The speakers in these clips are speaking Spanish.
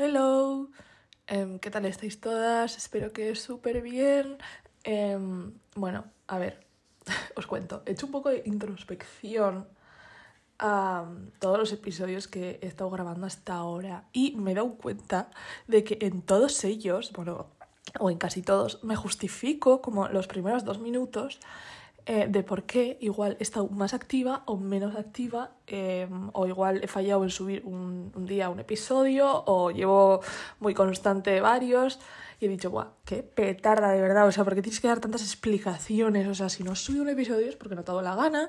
Hello, em, ¿qué tal estáis todas? Espero que súper bien. Em, bueno, a ver, os cuento. He hecho un poco de introspección a todos los episodios que he estado grabando hasta ahora y me he dado cuenta de que en todos ellos, bueno, o en casi todos, me justifico como los primeros dos minutos eh, de por qué igual he estado más activa o menos activa, em, o igual he fallado en subir un, día un episodio, o llevo muy constante varios, y he dicho, guau, qué petarda de verdad, o sea, porque tienes que dar tantas explicaciones, o sea, si no subo un episodio es porque no te la gana.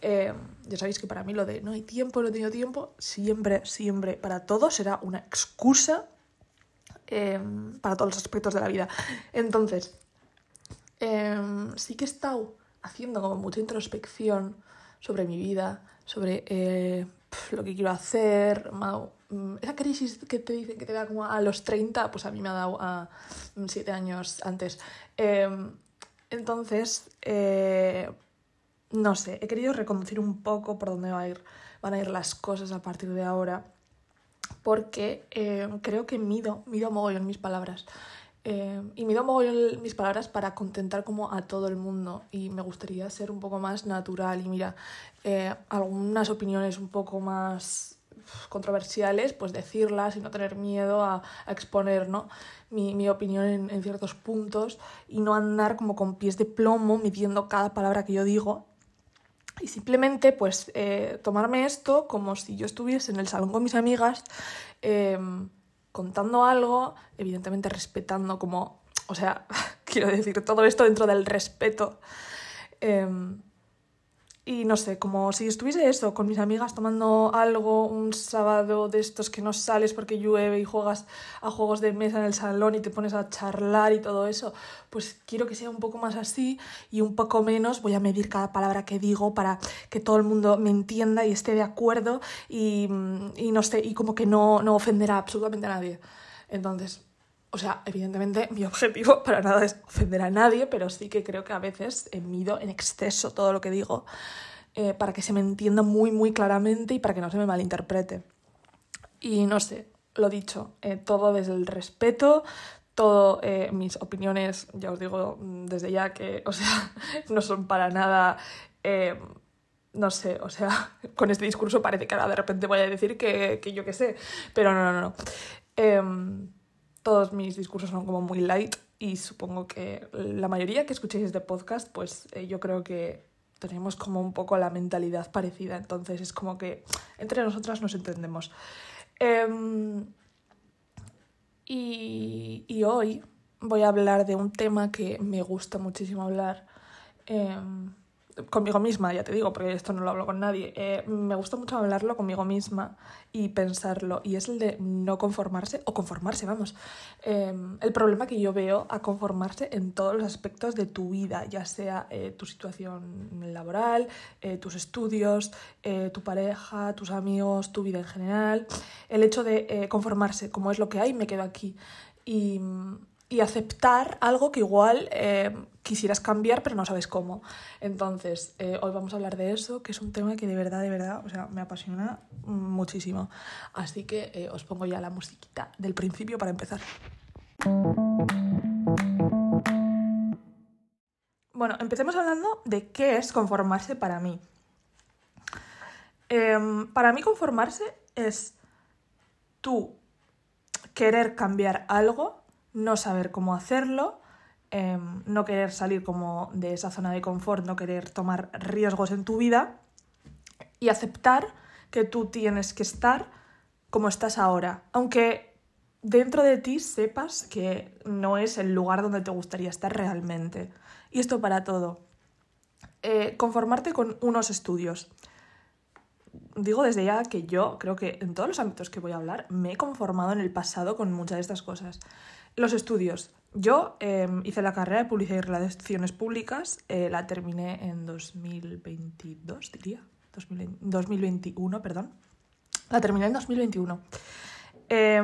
Eh, ya sabéis que para mí lo de no hay tiempo, no he tenido tiempo, siempre, siempre, para todo será una excusa eh, para todos los aspectos de la vida. Entonces, sí que he estado haciendo como mucha introspección sobre mi vida, sobre eh, lo que quiero hacer. Mm, esa crisis que te dicen que te da como a los 30, pues a mí me ha dado a 7 años antes. Em, entonces, eh, no sé, he querido reconducir un poco por dónde va a ir, van a ir las cosas a partir de ahora, porque em, creo que mido, mido mogollón mis palabras. Eh, y me mogollón mis palabras para contentar como a todo el mundo y me gustaría ser un poco más natural y mira, eh, algunas opiniones un poco más controversiales, pues decirlas y no tener miedo a, a exponer ¿no? mi, mi opinión en, en, ciertos puntos y no andar como con pies de plomo midiendo cada palabra que yo digo y simplemente pues eh, tomarme esto como si yo estuviese en el salón con mis amigas eh, contando algo, evidentemente respetando como, o sea, quiero decir, todo esto dentro del respeto. Eh, y no sé, como si estuviese eso, con mis amigas tomando algo un sábado de estos que no sales porque llueve y juegas a juegos de mesa en el salón y te pones a charlar y todo eso, pues quiero que sea un poco más así y un poco menos voy a medir cada palabra que digo para que todo el mundo me entienda y esté de acuerdo y, y no sé, y como que no, no ofenderá absolutamente a nadie. Entonces, o sea, evidentemente mi objetivo para nada es ofender a nadie, pero sí que creo que a veces mido en exceso todo lo que digo eh, para que se me entienda muy, muy claramente y para que no se me malinterprete. Y no sé, lo dicho, eh, todo desde el respeto, todo eh, mis opiniones, ya os digo desde ya que, o sea, no son para nada... Eh, no sé, o sea, con este discurso parece que ahora de repente voy a decir que, que yo qué sé, pero no, no, no. Eh, todos mis discursos son como muy light y supongo que la mayoría que escuchéis este podcast, pues eh, yo creo que tenemos como un poco la mentalidad parecida, entonces es como que entre nosotras nos entendemos. Eh, y, y, hoy voy a hablar de un tema que me gusta muchísimo hablar. Eh, conmigo misma, ya te digo, porque esto no lo hablo con nadie, eh, me gusta mucho hablarlo conmigo misma y pensarlo, y es el de no conformarse, o conformarse, vamos. Eh, el problema que yo veo a conformarse en todos los aspectos de tu vida, ya sea eh, tu situación laboral, eh, tus estudios, tu pareja, tus amigos, tu vida en general, el hecho de conformarse, como es lo que hay, me quedo aquí. Y y aceptar algo que igual eh, quisieras cambiar pero no sabes cómo. Entonces, eh, hoy vamos a hablar de eso, que es un tema que de verdad, de verdad, o sea, me apasiona muchísimo. Así que eh, os pongo ya la musiquita del principio para empezar. Bueno, empecemos hablando de qué es conformarse para mí. Eh, para mí conformarse es tú querer cambiar algo no saber cómo hacerlo, eh, no querer salir como de esa zona de confort, no querer tomar riesgos en tu vida y aceptar que tú tienes que estar como estás ahora, aunque dentro de ti sepas que no es el lugar donde te gustaría estar realmente. Y esto para todo. Eh, conformarte con unos estudios. Digo desde ya que yo creo que en todos los ámbitos que voy a hablar me he conformado en el pasado con muchas de estas cosas. Los estudios. Yo eh, hice la carrera de Publicidad y Relaciones Públicas, eh, la terminé en 2022, diría. 2020, 2021, perdón. La terminé en 2021. Eh,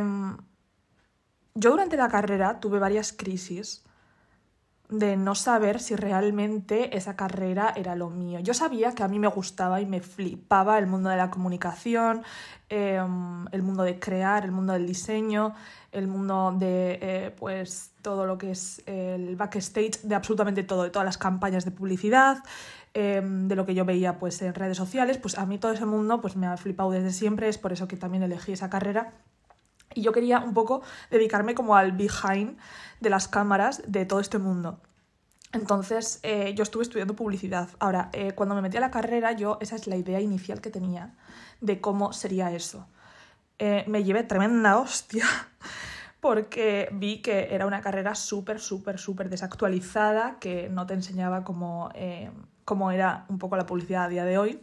yo durante la carrera tuve varias crisis de no saber si realmente esa carrera era lo mío. Yo sabía que a mí me gustaba y me flipaba el mundo de la comunicación, em, el mundo de crear, el mundo del diseño, el mundo de eh, pues todo lo que es el backstage de absolutamente todo, de todas las campañas de publicidad, em, de lo que yo veía pues en redes sociales, pues a mí todo ese mundo pues me ha flipado desde siempre, es por eso que también elegí esa carrera. Y yo quería un poco dedicarme como al behind de las cámaras de todo este mundo. Entonces, eh, yo estuve estudiando publicidad. Ahora, eh, cuando me metí a la carrera, yo, esa es la idea inicial que tenía de cómo sería eso. Eh, me llevé tremenda hostia porque vi que era una carrera súper, súper, súper desactualizada, que no te enseñaba cómo, cómo, era un poco la publicidad a día de hoy.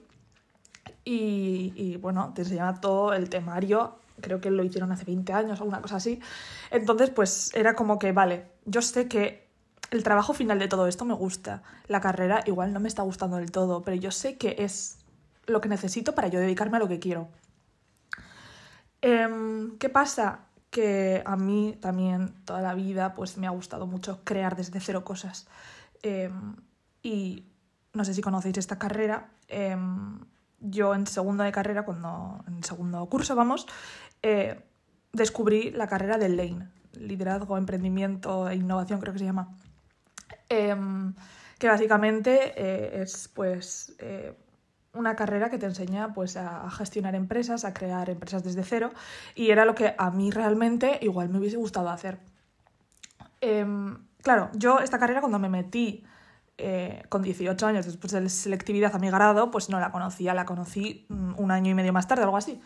Y, y bueno, te enseñaba todo el temario creo que lo hicieron hace 20 años o una cosa así. Entonces, pues era como que, vale, yo sé que el trabajo final de todo esto me gusta. La carrera igual no me está gustando del todo, pero yo sé que es lo que necesito para yo dedicarme a lo que quiero. Em, ¿Qué pasa? Que a mí también toda la vida pues me ha gustado mucho crear desde cero cosas. Em, y no sé si conocéis esta carrera. Em, yo en segundo de carrera, cuando en segundo curso vamos, eh, descubrí la carrera de Lane, liderazgo, emprendimiento e innovación creo que se llama, em, que básicamente eh, es pues eh, una carrera que te enseña pues a, gestionar empresas, a crear empresas desde cero y era lo que a mí realmente igual me hubiese gustado hacer. Em, claro, yo esta carrera cuando me metí con 18 años después de la selectividad a mi grado, pues no la conocía, la conocí mm, un año y medio más tarde, algo así.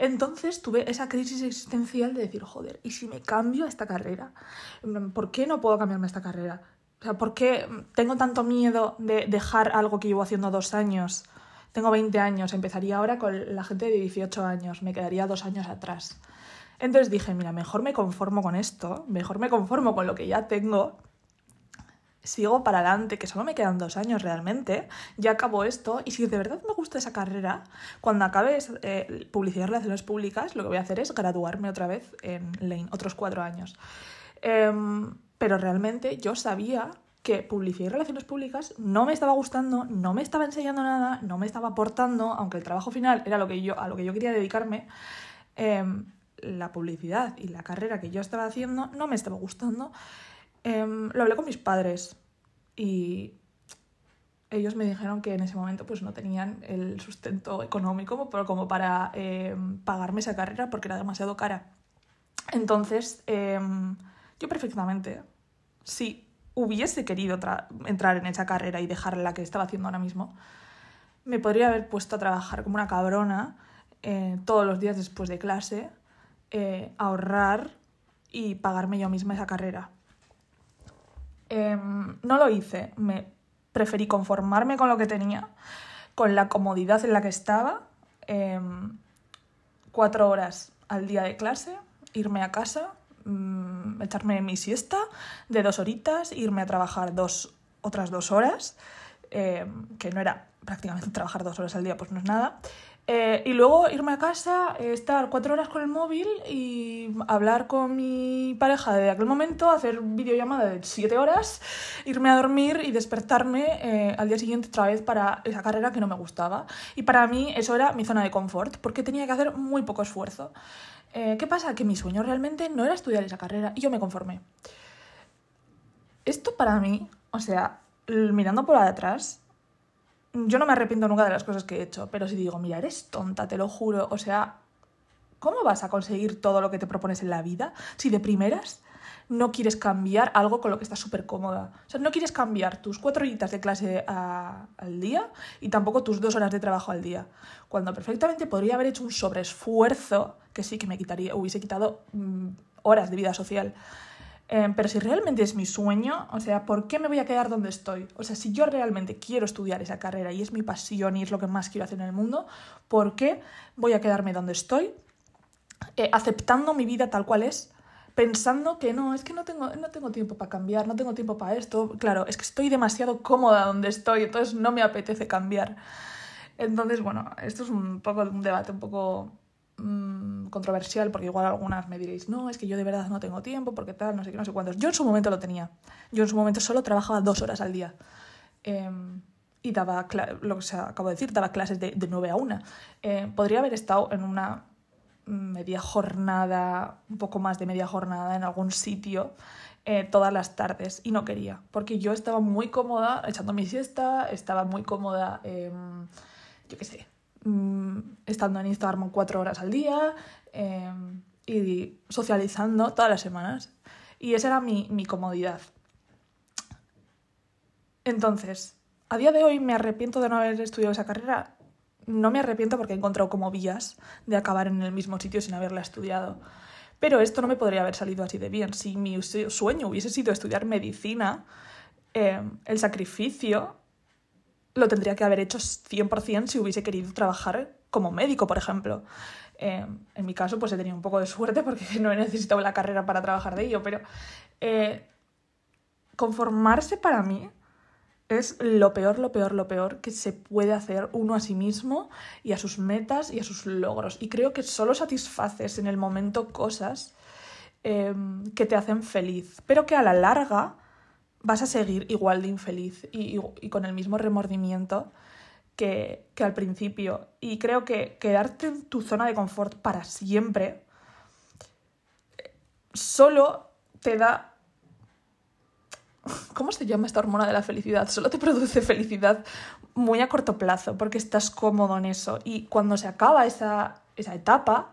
Entonces tuve esa crisis existencial de decir, joder, ¿y si me cambio a esta carrera? ¿Por qué no puedo cambiarme a esta carrera? O sea, ¿por qué tengo tanto miedo de dejar algo que llevo haciendo dos años? Tengo 20 años, empezaría ahora con la gente de 18 años, me quedaría dos años atrás. Entonces dije, mira, mejor me conformo con esto, mejor me conformo con lo que ya tengo sigo para adelante, que solo me quedan dos años realmente, ya acabo esto y si de verdad me gusta esa carrera, cuando acabe eh, publicidad y relaciones públicas, lo que voy a hacer es graduarme otra vez en Lane, otros cuatro años. Em, pero realmente yo sabía que publicidad y relaciones públicas no me estaba gustando, no me estaba enseñando nada, no me estaba aportando, aunque el trabajo final era lo que yo, a lo que yo quería dedicarme. Em, la publicidad y la carrera que yo estaba haciendo no me estaba gustando Em, lo hablé con mis padres y ellos me dijeron que en ese momento pues no tenían el sustento económico como para em, pagarme esa carrera porque era demasiado cara. Entonces, em, yo perfectamente, si hubiese querido entrar en esa carrera y dejar la que estaba haciendo ahora mismo, me podría haber puesto a trabajar como una cabrona eh, todos los días después de clase, eh, ahorrar y pagarme yo misma esa carrera. Em, no lo hice, me preferí conformarme con lo que tenía, con la comodidad en la que estaba, em, cuatro horas al día de clase, irme a casa, mm, echarme mi siesta de dos horitas, irme a trabajar dos, otras dos horas, em, que no era prácticamente trabajar dos horas al día, pues no es nada, eh, y luego irme a casa, eh, estar cuatro horas con el móvil y hablar con mi pareja de aquel momento, hacer videollamada de siete horas, irme a dormir y despertarme eh, al día siguiente otra vez para esa carrera que no me gustaba. Y para mí eso era mi zona de confort, porque tenía que hacer muy poco esfuerzo. ¿Qué pasa? Que mi sueño realmente no era estudiar esa carrera y yo me conformé. Esto para mí, o sea, mirando por atrás, yo no me arrepiento nunca de las cosas que he hecho, pero si digo, mira, eres tonta, te lo juro, o sea, ¿cómo vas a conseguir todo lo que te propones en la vida si de primeras no quieres cambiar algo con lo que estás súper cómoda? O sea, no quieres cambiar tus cuatro horitas de clase al día y tampoco tus dos horas de trabajo al día, cuando perfectamente podría haber hecho un sobreesfuerzo que sí que me quitaría, hubiese quitado mm, horas de vida social. Em, pero si realmente es mi sueño, o sea, ¿por qué me voy a quedar donde estoy? O sea, si yo realmente quiero estudiar esa carrera y es mi pasión y es lo que más quiero hacer en el mundo, ¿por qué voy a quedarme donde estoy? Eh, aceptando mi vida tal cual es, pensando que no, es que no tengo, no tengo tiempo para cambiar, no tengo tiempo para esto. Claro, es que estoy demasiado cómoda donde estoy, entonces no me apetece cambiar. Entonces, bueno, esto es un poco un debate un poco mm, controversial, porque igual algunas me diréis, no, es que yo de verdad no tengo tiempo, porque tal, no sé qué, no sé cuántos. Yo en su momento lo tenía. Yo en su momento solo trabajaba dos horas al día. Em, y daba, lo que acabo de decir, daba clases de, de 9 a 1. Eh, podría haber estado en una media jornada, un poco más de media jornada en algún sitio eh, todas las tardes y no quería, porque yo estaba muy cómoda echando mi siesta, estaba muy cómoda, yo qué sé, mm, estando en Instagram cuatro horas al día em, y socializando todas las semanas. Y esa era mi, mi comodidad. Entonces, a día de hoy me arrepiento de no haber estudiado esa carrera. No me arrepiento porque he encontrado como vías de acabar en el mismo sitio sin haberla estudiado. Pero esto no me podría haber salido así de bien. Si mi sueño hubiese sido estudiar medicina, em, el sacrificio lo tendría que haber hecho 100% si hubiese querido trabajar como médico, por ejemplo. Em, en mi caso, pues he tenido un poco de suerte porque no he necesitado la carrera para trabajar de ello, pero eh, conformarse para mí es lo peor, lo peor, lo peor que se puede hacer uno a sí mismo y a sus metas y a sus logros. Y creo que solo satisfaces en el momento cosas em, que te hacen feliz, pero que a la larga vas a seguir igual de infeliz y, con el mismo remordimiento que, que, al principio. Y creo que quedarte en tu zona de confort para siempre solo te da ¿Cómo se llama esta hormona de la felicidad? Solo te produce felicidad muy a corto plazo porque estás cómodo en eso. Y cuando se acaba esa, esa etapa,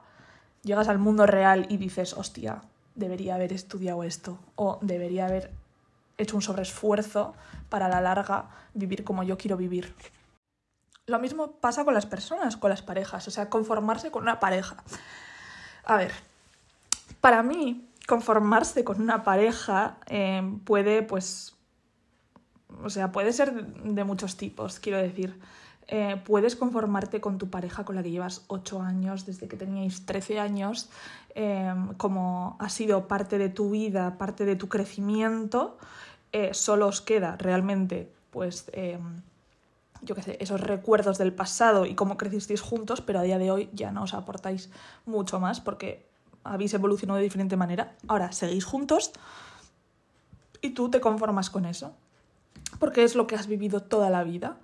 llegas al mundo real y dices, hostia, debería haber estudiado esto o debería haber hecho un sobreesfuerzo para a la larga vivir como yo quiero vivir. Lo mismo pasa con las personas, con las parejas, o sea, conformarse con una pareja. A ver, para mí conformarse con una pareja eh, puede, pues, o sea, puede ser de muchos tipos, quiero decir. Eh, puedes conformarte con tu pareja con la que llevas 8 años, desde que teníais 13 años, eh, como ha sido parte de tu vida, parte de tu crecimiento, solo os queda realmente, pues, yo qué sé, esos recuerdos del pasado y cómo crecisteis juntos, pero a día de hoy ya no os aportáis mucho más porque habéis evolucionado de diferente manera, ahora seguís juntos y tú te conformas con eso, porque es lo que has vivido toda la vida.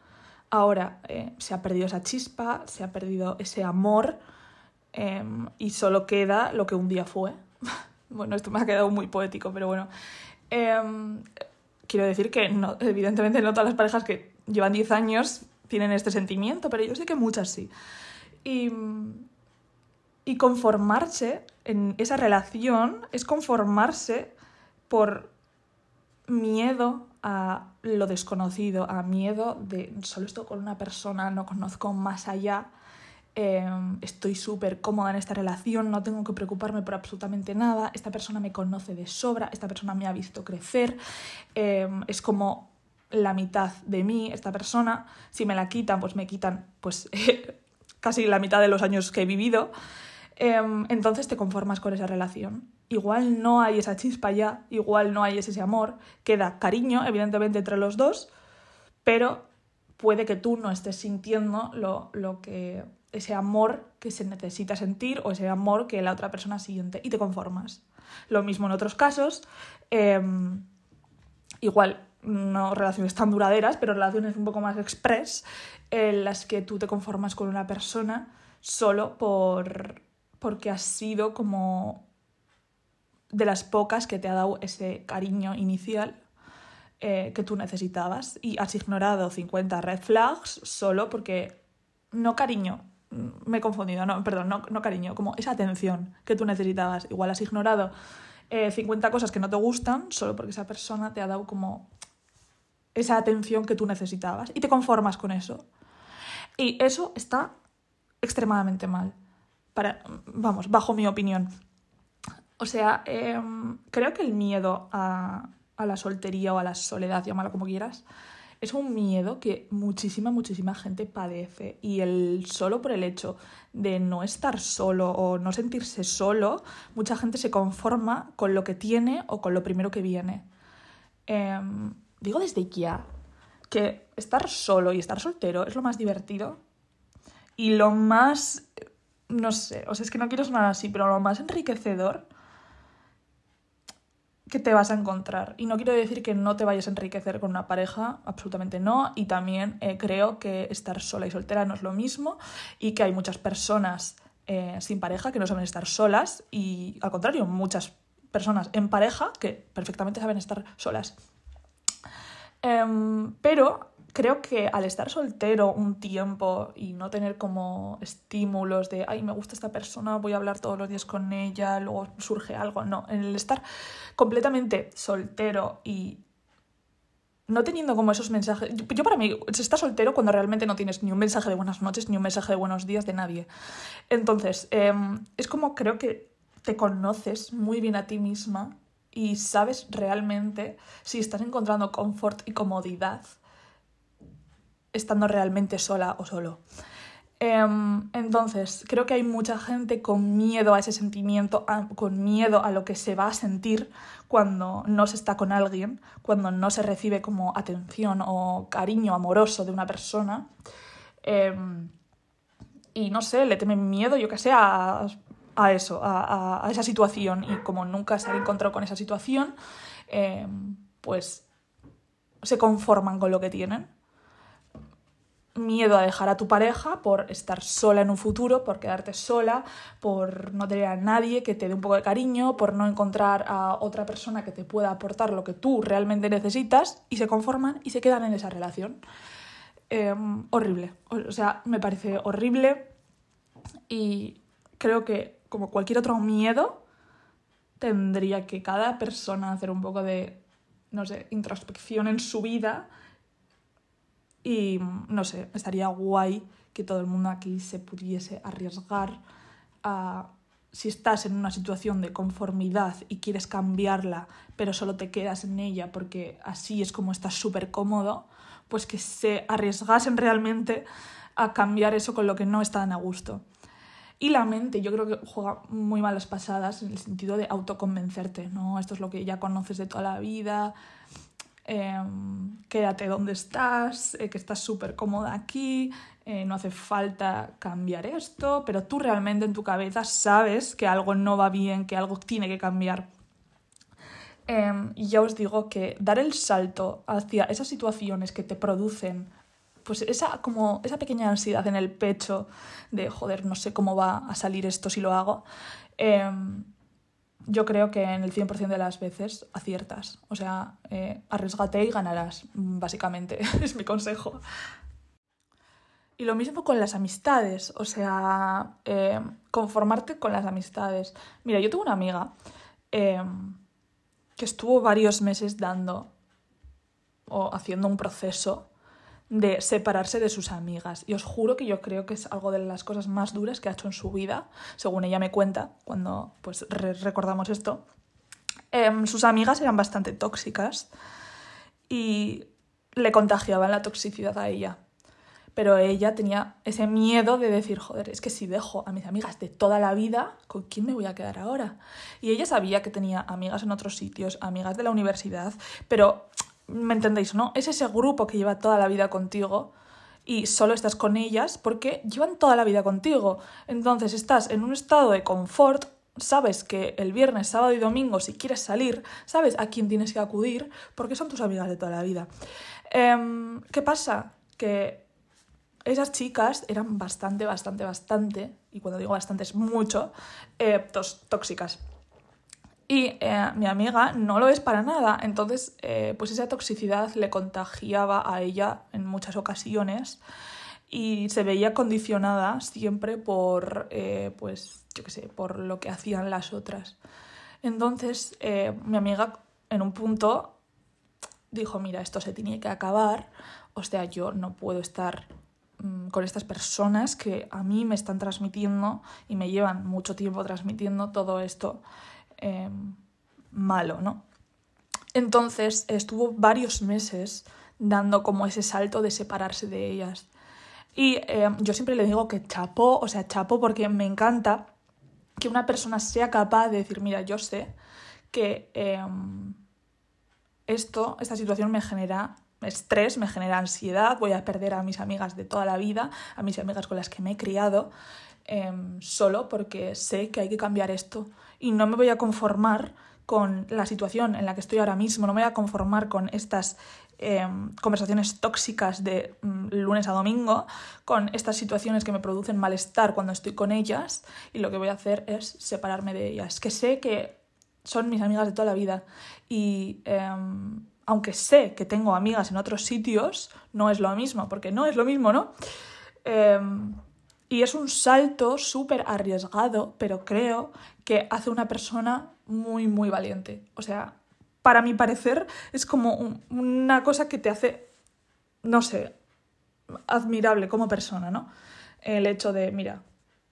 Ahora eh, se ha perdido esa chispa, se ha perdido ese amor em, y solo queda lo que un día fue. bueno, esto me ha quedado muy poético, pero bueno. Em, quiero decir que no, evidentemente no todas las parejas que llevan 10 años tienen este sentimiento, pero yo sé que muchas sí. Y, y conformarse en esa relación es conformarse por miedo a lo desconocido, a miedo de solo estoy con una persona, no conozco más allá, em, estoy súper cómoda en esta relación, no tengo que preocuparme por absolutamente nada, esta persona me conoce de sobra, esta persona me ha visto crecer, em, es como la mitad de mí, esta persona, si me la quitan, pues me quitan pues casi la mitad de los años que he vivido. Em, entonces te conformas con esa relación. Igual no hay esa chispa ya, igual no hay ese amor, queda cariño, evidentemente, entre los dos, pero puede que tú no estés sintiendo lo, lo que ese amor que se necesita sentir o ese amor que la otra persona siente y te conformas. Lo mismo en otros casos, em, igual no relaciones tan duraderas, pero relaciones un poco más express, en las que tú te conformas con una persona solo por porque has sido como de las pocas que te ha dado ese cariño inicial eh, que tú necesitabas y has ignorado 50 red flags solo porque no cariño, me he confundido, no, perdón, no, no cariño, como esa atención que tú necesitabas. Igual has ignorado 50 eh, cosas que no te gustan solo porque esa persona te ha dado como esa atención que tú necesitabas y te conformas con eso. Y eso está extremadamente mal para, vamos, bajo mi opinión. O sea, em, creo que el miedo a, a, la soltería o a la soledad, llámalo como quieras, es un miedo que muchísima, muchísima gente padece. Y el solo por el hecho de no estar solo o no sentirse solo, mucha gente se conforma con lo que tiene o con lo primero que viene. Em, digo desde ya que estar solo y estar soltero es lo más divertido y lo más no sé, o sea, es que no quiero sonar así, pero lo más enriquecedor que te vas a encontrar. Y no quiero decir que no te vayas a enriquecer con una pareja, absolutamente no. Y también eh, creo que estar sola y soltera no es lo mismo y que hay muchas personas eh, sin pareja que no saben estar solas y al contrario, muchas personas en pareja que perfectamente saben estar solas. Em, pero creo que al estar soltero un tiempo y no tener como estímulos de, ay, me gusta esta persona, voy a hablar todos los días con ella, luego surge algo, no, en el estar completamente soltero y no teniendo como esos mensajes, yo, para mí, se está soltero cuando realmente no tienes ni un mensaje de buenas noches ni un mensaje de buenos días de nadie. Entonces, em, es como creo que te conoces muy bien a ti misma y sabes realmente si estás encontrando confort y comodidad estando realmente sola o solo. Em, entonces, creo que hay mucha gente con miedo a ese sentimiento, con miedo a lo que se va a sentir cuando no se está con alguien, cuando no se recibe como atención o cariño amoroso de una persona. Em, y no sé, le temen miedo, yo que sé, a, eso, a, esa situación. Y como nunca se han encontrado con esa situación, em, pues se conforman con lo que tienen miedo a dejar a tu pareja por estar sola en un futuro, por quedarte sola, por no tener a nadie que te dé un poco de cariño, por no encontrar a otra persona que te pueda aportar lo que tú realmente necesitas y se conforman y se quedan en esa relación. Em, horrible, o sea, me parece horrible y creo que como cualquier otro miedo tendría que cada persona hacer un poco de, no sé, introspección en su vida y no sé, estaría guay que todo el mundo aquí se pudiese arriesgar a si estás en una situación de conformidad y quieres cambiarla, pero solo te quedas en ella porque así es como estás súper cómodo, pues que se arriesgasen realmente a cambiar eso con lo que no están a gusto. Y la mente, yo creo que juega muy malas pasadas en el sentido de autoconvencerte, ¿no? Esto es lo que ya conoces de toda la vida, Em, quédate donde estás, eh, que estás súper cómoda aquí, eh, no hace falta cambiar esto, pero tú realmente en tu cabeza sabes que algo no va bien, que algo tiene que cambiar. Em, y ya os digo que dar el salto hacia esas situaciones que te producen pues esa, como esa pequeña ansiedad en el pecho de joder, no sé cómo va a salir esto si lo hago, em, yo creo que en el 100% de las veces aciertas. O sea, eh, arriesgate y ganarás, básicamente, es mi consejo. Y lo mismo con las amistades, o sea, eh, conformarte con las amistades. Mira, yo tengo una amiga eh, que estuvo varios meses dando o haciendo un proceso de separarse de sus amigas. Y os juro que yo creo que es algo de las cosas más duras que ha hecho en su vida, según ella me cuenta, cuando pues recordamos esto. Em, sus amigas eran bastante tóxicas y le contagiaban la toxicidad a ella. Pero ella tenía ese miedo de decir, joder, es que si dejo a mis amigas de toda la vida, ¿con quién me voy a quedar ahora? Y ella sabía que tenía amigas en otros sitios, amigas de la universidad, pero ¿Me entendéis, no? Es ese grupo que lleva toda la vida contigo y solo estás con ellas porque llevan toda la vida contigo. Entonces estás en un estado de confort, sabes que el viernes, sábado y domingo, si quieres salir, sabes a quién tienes que acudir porque son tus amigas de toda la vida. Em, ¿Qué pasa? Que esas chicas eran bastante, bastante, bastante, y cuando digo bastante es mucho, eh, tóxicas. Y eh, mi amiga no lo es para nada. Entonces, eh, pues esa toxicidad le contagiaba a ella en muchas ocasiones y se veía condicionada siempre por, eh, pues, yo qué sé, por lo que hacían las otras. Entonces, mi amiga en un punto dijo, mira, esto se tiene que acabar, o sea, yo no puedo estar mm, con estas personas que a mí me están transmitiendo y me llevan mucho tiempo transmitiendo todo esto Em, malo, ¿no? Entonces estuvo varios meses dando como ese salto de separarse de ellas. Y em, yo siempre le digo que chapó, o sea, chapó porque me encanta que una persona sea capaz de decir, mira, yo sé que em, esto, esta situación me genera estrés, me genera ansiedad, voy a perder a mis amigas de toda la vida, a mis amigas con las que me he criado, solo porque sé que hay que cambiar esto y no me voy a conformar con la situación en la que estoy ahora mismo, no me voy a conformar con estas em, conversaciones tóxicas de mm, lunes a domingo, con estas situaciones que me producen malestar cuando estoy con ellas y lo que voy a hacer es separarme de ellas, que sé que son mis amigas de toda la vida y em, aunque sé que tengo amigas en otros sitios, no es lo mismo, porque no es lo mismo, ¿no? Em, y es un salto súper arriesgado, pero creo que hace una persona muy, muy valiente. O sea, para mi parecer, es como una cosa que te hace, no sé, admirable como persona, ¿no? El hecho de, mira,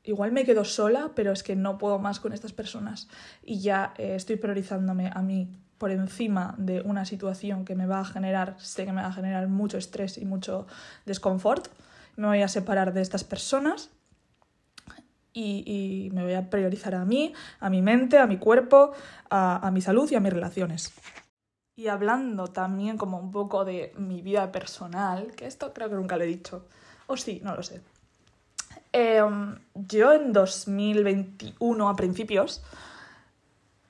igual me quedo sola, pero es que no puedo más con estas personas y ya eh, estoy priorizándome a mí por encima de una situación que me va a generar, sé que me va a generar mucho estrés y mucho desconfort me voy a separar de estas personas y, me voy a priorizar a mí, a mi mente, a mi cuerpo, a, mi salud y a mis relaciones. Y hablando también como un poco de mi vida personal, que esto creo que nunca lo he dicho, o sí, no lo sé. Em, yo en 2021, a principios,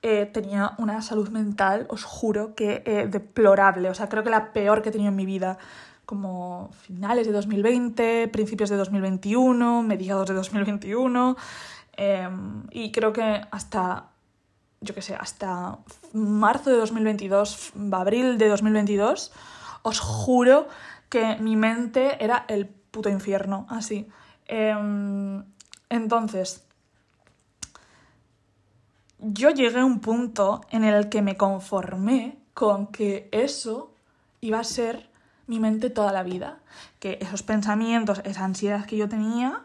eh, tenía una salud mental, os juro que eh, deplorable, o sea, creo que la peor que he tenido en mi vida como finales de 2020, principios de 2021, mediados de 2021 em, y creo que hasta, yo qué sé, hasta marzo de 2022, abril de 2022, os juro que mi mente era el puto infierno, así. Em, entonces, yo llegué a un punto en el que me conformé con que eso iba a ser mi mente toda la vida. Que esos pensamientos, esa ansiedad que yo tenía,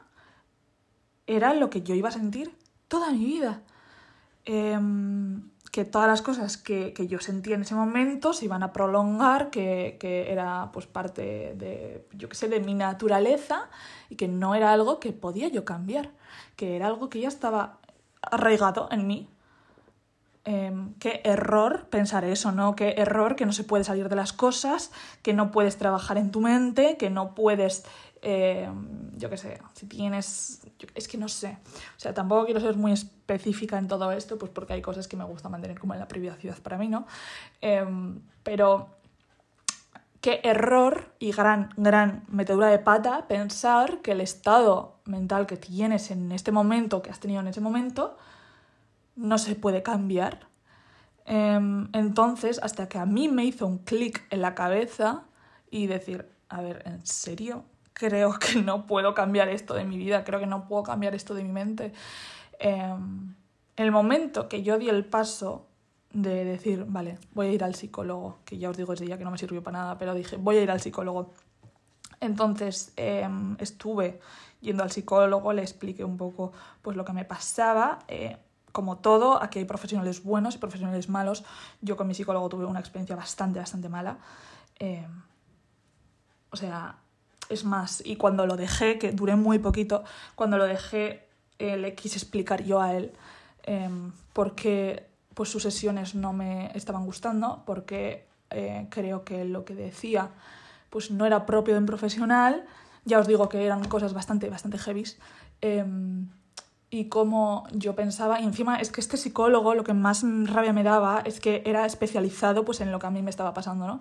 era lo que yo iba a sentir toda mi vida. Em, que todas las cosas que, yo sentía en ese momento se iban a prolongar, que, era pues parte de, yo qué sé, de mi naturaleza y que no era algo que podía yo cambiar, que era algo que ya estaba arraigado en mí Em, qué error pensar eso, ¿no? Qué error que no se puede salir de las cosas, que no puedes trabajar en tu mente, que no puedes, em, yo qué sé, si tienes, es que no sé, o sea, tampoco quiero ser muy específica en todo esto, pues porque hay cosas que me gusta mantener como en la privacidad para mí, ¿no? Em, pero qué error y gran, gran metedura de pata pensar que el estado mental que tienes en este momento, que has tenido en ese momento, no se puede cambiar. Em, entonces, hasta que a mí me hizo un clic en la cabeza y decir, a ver, ¿en serio? Creo que no puedo cambiar esto de mi vida, creo que no puedo cambiar esto de mi mente. Em, el momento que yo di el paso de decir, vale, voy a ir al psicólogo, que ya os digo ese día que no me sirvió para nada, pero dije, voy a ir al psicólogo. Entonces em, estuve yendo al psicólogo, le expliqué un poco pues lo que me pasaba. Eh, como todo, aquí hay profesionales buenos y profesionales malos. Yo con mi psicólogo tuve una experiencia bastante, bastante mala. Eh, o sea, es más, y cuando lo dejé, que duré muy poquito, cuando lo dejé eh, le quise explicar yo a él eh, por qué pues, sus sesiones no me estaban gustando, porque creo que lo que decía pues, no era propio de un profesional. Ya os digo que eran cosas bastante, bastante heavies y cómo yo pensaba, y encima es que este psicólogo lo que más rabia me daba es que era especializado pues en lo que a mí me estaba pasando, ¿no?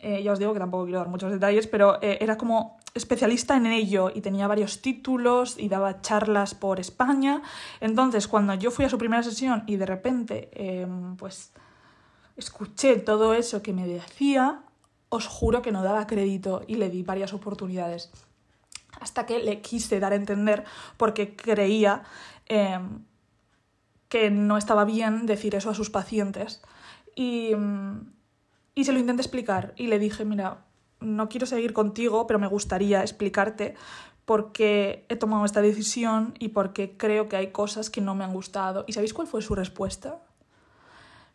Eh, ya os digo que tampoco quiero dar muchos detalles, pero eh, era como especialista en ello y tenía varios títulos y daba charlas por España. Entonces, cuando yo fui a su primera sesión y de repente, em, pues, escuché todo eso que me decía, os juro que no daba crédito y le di varias oportunidades hasta que le quise dar a entender porque creía em, que no estaba bien decir eso a sus pacientes. Y, y se lo intenté explicar y le dije, mira, no quiero seguir contigo, pero me gustaría explicarte por qué he tomado esta decisión y por qué creo que hay cosas que no me han gustado. ¿Y sabéis cuál fue su respuesta?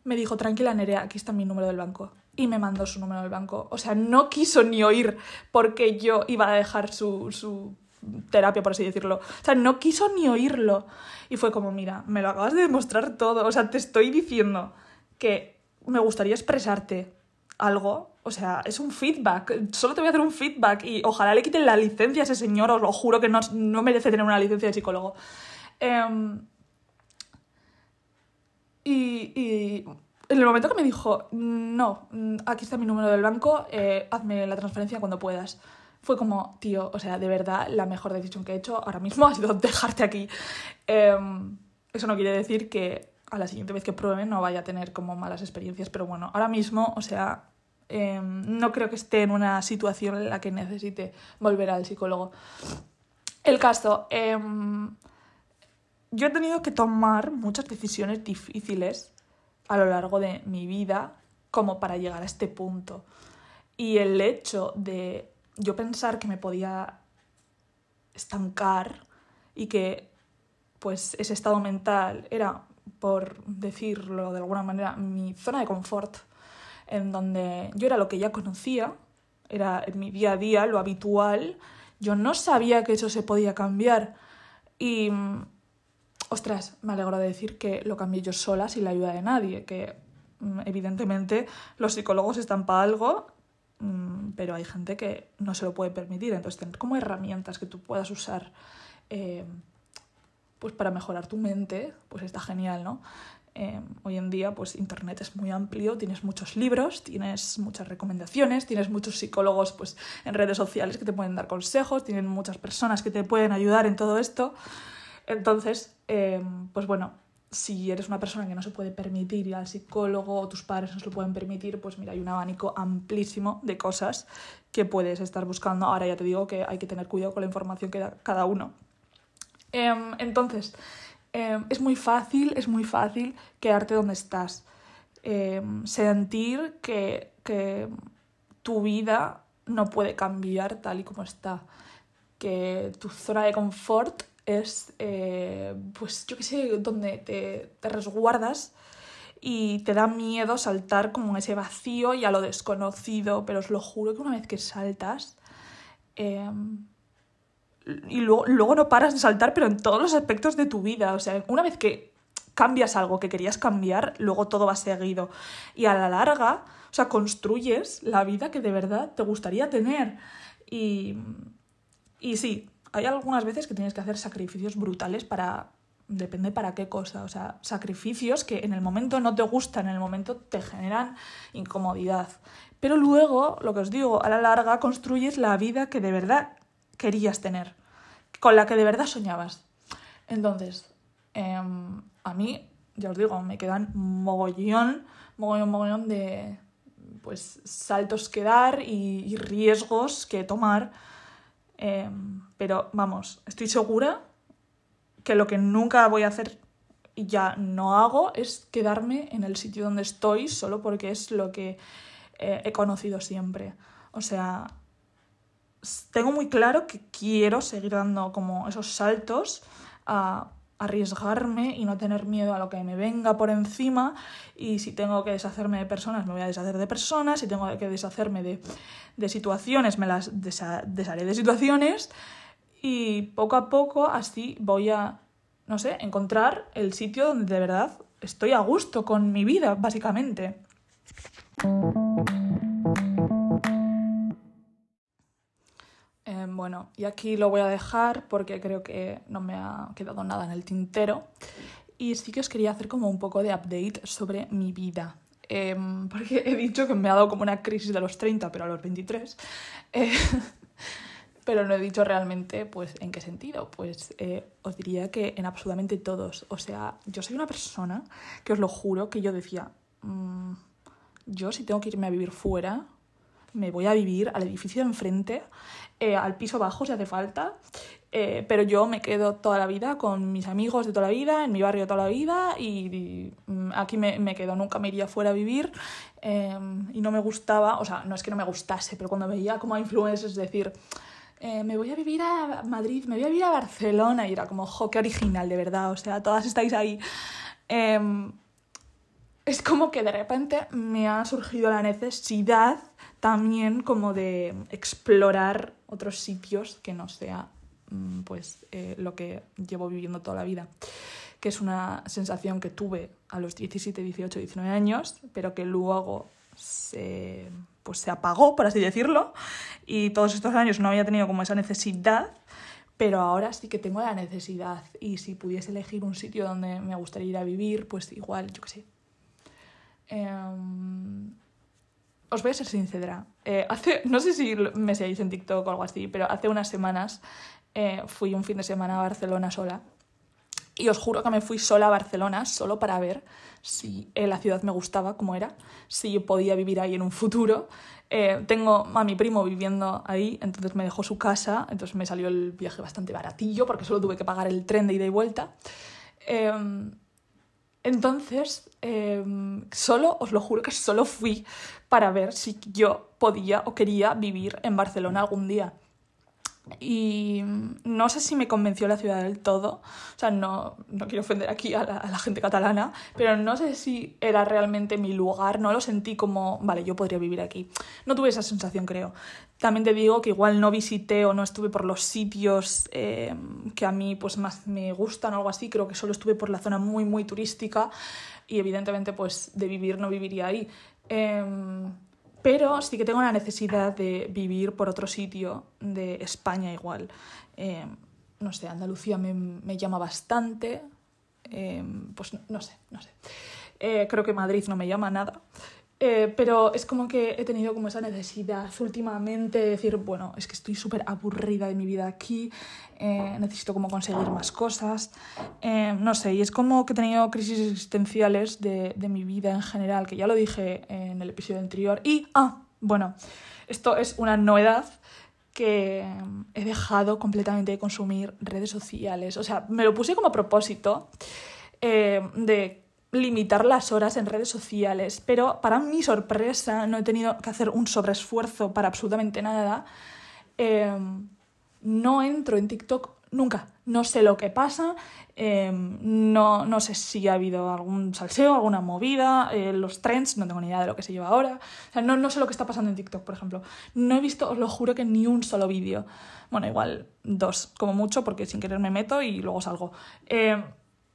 Me dijo, tranquila Nerea, aquí está mi número del banco y me mandó su número del banco. O sea, no quiso ni oír porque yo iba a dejar su, su terapia, por así decirlo. O sea, no quiso ni oírlo. Y fue como, mira, me lo acabas de demostrar todo. O sea, te estoy diciendo que me gustaría expresarte algo, o sea, es un feedback, solo te voy a hacer un feedback y ojalá le quiten la licencia a ese señor, os lo juro que no, no merece tener una licencia de psicólogo. Em, y, en el momento que me dijo, no, aquí está mi número del banco, eh, hazme la transferencia cuando puedas, fue como, tío, o sea, de verdad, la mejor decisión que he hecho ahora mismo ha sido dejarte aquí. Em, eso no quiere decir que a la siguiente vez que pruebe no vaya a tener como malas experiencias, pero bueno, ahora mismo, o sea, Em, no creo que esté en una situación en la que necesite volver al psicólogo. El caso, em, yo he tenido que tomar muchas decisiones difíciles a lo largo de mi vida como para llegar a este punto. Y el hecho de yo pensar que me podía estancar y que pues ese estado mental era, por decirlo de alguna manera, mi zona de confort, en donde yo era lo que ya conocía, era en mi día a día lo habitual, yo no sabía que eso se podía cambiar y, ostras, me alegro de decir que lo cambié yo sola sin la ayuda de nadie, que mm, evidentemente los psicólogos están para algo, mm, pero hay gente que no se lo puede permitir, entonces tener como herramientas que tú puedas usar eh, pues para mejorar tu mente, pues está genial, ¿no? Em, hoy en día, pues Internet es muy amplio, tienes muchos libros, tienes muchas recomendaciones, tienes muchos psicólogos pues, en redes sociales que te pueden dar consejos, tienen muchas personas que te pueden ayudar en todo esto. Entonces, em, pues bueno, si eres una persona que no se puede permitir ir al psicólogo o tus padres no se lo pueden permitir, pues mira, hay un abanico amplísimo de cosas que puedes estar buscando. Ahora ya te digo que hay que tener cuidado con la información que da cada uno. Em, entonces, Em, es muy fácil, es muy fácil quedarte donde estás. Sentir que, que tu vida no puede cambiar tal y como está. Que tu zona de confort es, eh, pues yo qué sé, donde te, te, resguardas y te da miedo saltar como ese vacío y a lo desconocido, pero os lo juro que una vez que saltas, eh, y luego, luego no paras de saltar, pero en todos los aspectos de tu vida. O sea, una vez que cambias algo que querías cambiar, luego todo va seguido. Y a la larga, o sea, construyes la vida que de verdad te gustaría tener. Y, y sí, hay algunas veces que tienes que hacer sacrificios brutales para... Depende para qué cosa. O sea, sacrificios que en el momento no te gustan, en el momento te generan incomodidad. Pero luego, lo que os digo, a la larga construyes la vida que de verdad querías tener, con la que de verdad soñabas. Entonces, em, a mí, ya os digo, me quedan mogollón, mogollón, mogollón de pues saltos que dar y, riesgos que tomar. Em, pero vamos, estoy segura que lo que nunca voy a hacer y ya no hago es quedarme en el sitio donde estoy solo porque es lo que eh, he conocido siempre. O sea, tengo muy claro que quiero seguir dando como esos saltos a arriesgarme y no tener miedo a lo que me venga por encima. Y si tengo que deshacerme de personas me voy a deshacer de personas, si tengo que deshacerme de, de situaciones me las desharé de situaciones y poco a poco así voy a, no sé, encontrar el sitio donde de verdad estoy a gusto con mi vida, básicamente. bueno, y aquí lo voy a dejar porque creo que no me ha quedado nada en el tintero. Y sí que os quería hacer como un poco de update sobre mi vida. Em, porque he dicho que me ha dado como una crisis de los 30, pero a los 23. Eh, pero no he dicho realmente pues en qué sentido. Pues eh, os diría que en absolutamente todos. O sea, yo soy una persona que os lo juro que yo decía, mm, yo si tengo que irme a vivir fuera, me voy a vivir al edificio de enfrente, eh, al piso bajo si hace falta, eh, pero yo me quedo toda la vida con mis amigos de toda la vida, en mi barrio toda la vida y, mm, aquí me, me, quedo, nunca me iría fuera a vivir em, y no me gustaba, o sea, no es que no me gustase, pero cuando veía como influencers es decir, eh, me voy a vivir a Madrid, me voy a vivir a Barcelona y era como, jo, qué original, de verdad, o sea, todas estáis ahí. Em, es como que de repente me ha surgido la necesidad también como de explorar otros sitios que no sea mm, pues eh, lo que llevo viviendo toda la vida que es una sensación que tuve a los 17, 18, 19 años, pero que luego se, pues se apagó, por así decirlo, y todos estos años no había tenido como esa necesidad, pero ahora sí que tengo la necesidad y si pudiese elegir un sitio donde me gustaría ir a vivir, pues igual, yo qué sé. Em, os voy a ser sincera. Eh, hace, no sé si me seguís en TikTok o algo así, pero hace unas semanas eh, fui un fin de semana a Barcelona sola. Y os juro que me fui sola a Barcelona solo para ver si eh, la ciudad me gustaba como era, si yo podía vivir ahí en un futuro. tengo a mi primo viviendo ahí, entonces me dejó su casa, entonces me salió el viaje bastante baratillo porque solo tuve que pagar el tren de ida y vuelta. Em, entonces, em, solo, os lo juro que solo fui para ver si yo podía o quería vivir en Barcelona algún día. Y no sé si me convenció la ciudad del todo, o sea, no, no quiero ofender aquí a la, gente catalana, pero no sé si era realmente mi lugar, no lo sentí como, vale, yo podría vivir aquí. No tuve esa sensación, creo. También te digo que igual no visité o no estuve por los sitios eh, que a mí pues más me gustan o algo así, creo que solo estuve por la zona muy, muy turística y evidentemente pues de vivir no viviría ahí. Eh, pero sí que tengo la necesidad de vivir por otro sitio de España igual. Eh, no sé, Andalucía me, me llama bastante. Eh, pues no, sé, no sé. Eh, creo que Madrid no me llama nada. Eh, pero es como que he tenido como esa necesidad últimamente de decir, bueno, es que estoy súper aburrida de mi vida aquí, eh, necesito como conseguir más cosas, eh, no sé, y es como que he tenido crisis existenciales de, de, mi vida en general, que ya lo dije en el episodio anterior. Y, ah, bueno, esto es una novedad que he dejado completamente de consumir redes sociales. O sea, me lo puse como propósito de limitar las horas en redes sociales, pero para mi sorpresa no he tenido que hacer un sobreesfuerzo para absolutamente nada. Em, no entro en TikTok nunca. No sé lo que pasa, em, no, no, sé si ha habido algún salseo, alguna movida, eh, los trends, no tengo ni idea de lo que se lleva ahora. O sea, no, no sé lo que está pasando en TikTok, por ejemplo. No he visto, os lo juro que ni un solo vídeo. Bueno, igual dos, como mucho, porque sin querer me meto y luego salgo. Eh,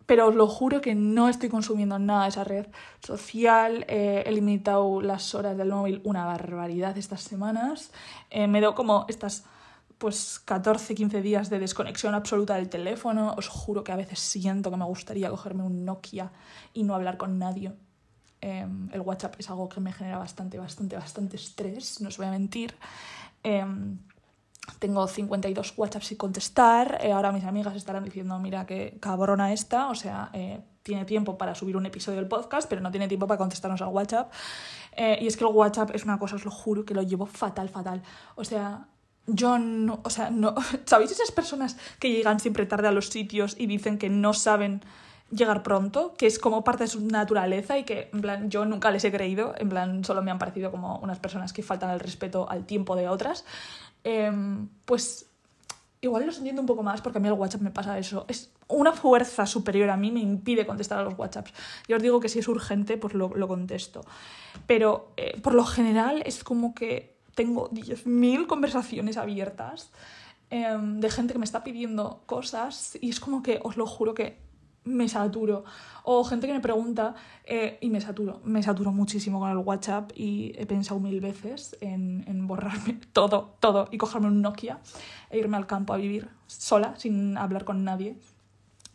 pero os lo juro que no estoy consumiendo nada de esa red social. Eh, he limitado las horas del móvil una barbaridad estas semanas. Eh, me doy como estas pues 14, 15 días de desconexión absoluta del teléfono. Os juro que a veces siento que me gustaría cogerme un Nokia y no hablar con nadie. Em, el WhatsApp es algo que me genera bastante, bastante, bastante estrés, no os voy a mentir. Tengo 52 WhatsApps sin contestar. Eh, ahora mis amigas estarán diciendo, mira qué cabrona esta, o sea, eh, tiene tiempo para subir un episodio del podcast, pero no tiene tiempo para contestarnos al WhatsApp. Eh, y es que el WhatsApp es una cosa, os lo juro, que lo llevo fatal, fatal. O sea, yo no, o sea, no, ¿sabéis esas personas que llegan siempre tarde a los sitios y dicen que no saben llegar pronto, que es como parte de su naturaleza y que, en plan, yo nunca les he creído, en plan, solo me han parecido como unas personas que faltan el respeto al tiempo de otras. Em, pues igual los entiendo un poco más porque a mí el WhatsApp me pasa eso. Es una fuerza superior a mí me impide contestar a los WhatsApps. Yo os digo que si es urgente, pues lo, lo contesto. Pero eh, por lo general es como que tengo 10.000 conversaciones abiertas em, de gente que me está pidiendo cosas y es como que os lo juro que me saturo. O gente que me pregunta eh, y me saturo. Me saturo muchísimo con el WhatsApp y he pensado mil veces en, en, borrarme todo, todo y cogerme un Nokia e irme al campo a vivir sola, sin hablar con nadie.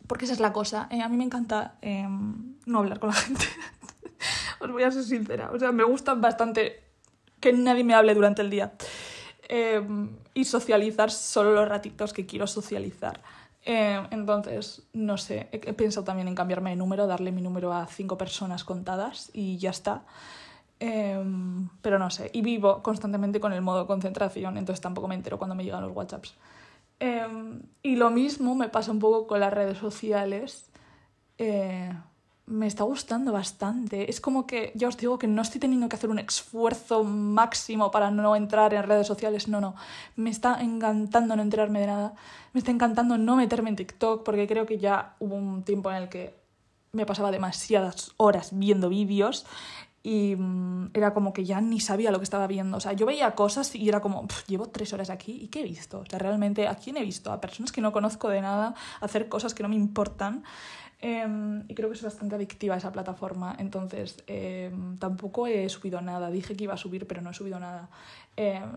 Porque esa es la cosa. Eh, a mí me encanta eh, no hablar con la gente. Os voy a ser sincera. O sea, me gusta bastante que nadie me hable durante el día. y socializar solo los ratitos que quiero socializar. Eh, entonces, no sé, he, pensado también en cambiarme de número, darle mi número a cinco personas contadas y ya está. Em, pero no sé, y vivo constantemente con el modo concentración, entonces tampoco me entero cuando me llegan los WhatsApps. Em, y lo mismo me pasa un poco con las redes sociales. Me está gustando bastante. Es como que, ya os digo que no estoy teniendo que hacer un esfuerzo máximo para no entrar en redes sociales, no, no. Me está encantando no enterarme de nada. Me está encantando no meterme en TikTok porque creo que ya hubo un tiempo en el que me pasaba demasiadas horas viendo vídeos y mm, era como que ya ni sabía lo que estaba viendo. O sea, yo veía cosas y era como, llevo tres horas aquí y ¿qué he visto? O sea, realmente, ¿a quién he visto? A personas que no conozco de nada hacer cosas que no me importan. Em, y creo que es bastante adictiva esa plataforma. Entonces, em, tampoco he subido nada. Dije que iba a subir, pero no he subido nada. Em,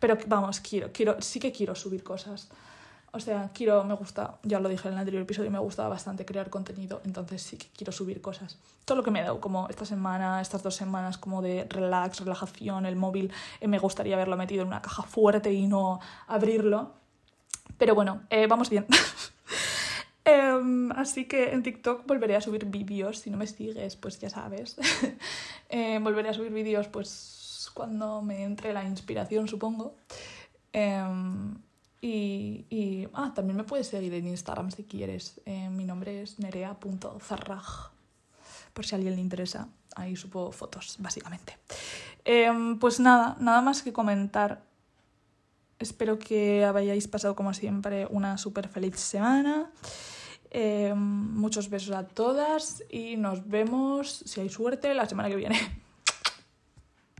pero vamos, quiero, quiero, sí que quiero subir cosas. O sea, quiero, me gusta, ya lo dije en el anterior episodio, me gusta bastante crear contenido, entonces sí que quiero subir cosas. Todo lo que me he dado, como esta semana, estas dos semanas, como de relax, relajación, el móvil, eh, me gustaría haberlo metido en una caja fuerte y no abrirlo. Pero bueno, eh, vamos bien. Em, así que en TikTok volveré a subir vídeos, si no me sigues, pues ya sabes. Eh, volveré a subir vídeos pues cuando me entre la inspiración, supongo. Em, y, y ah, también me puedes seguir en Instagram si quieres. Eh, mi nombre es nerea.zarraj. Por si a alguien le interesa. Ahí subo fotos, básicamente. Em, pues nada, nada más que comentar. Espero que hayáis pasado como siempre una súper feliz semana. Em, muchos besos a todas y nos vemos, si hay suerte, la semana que viene.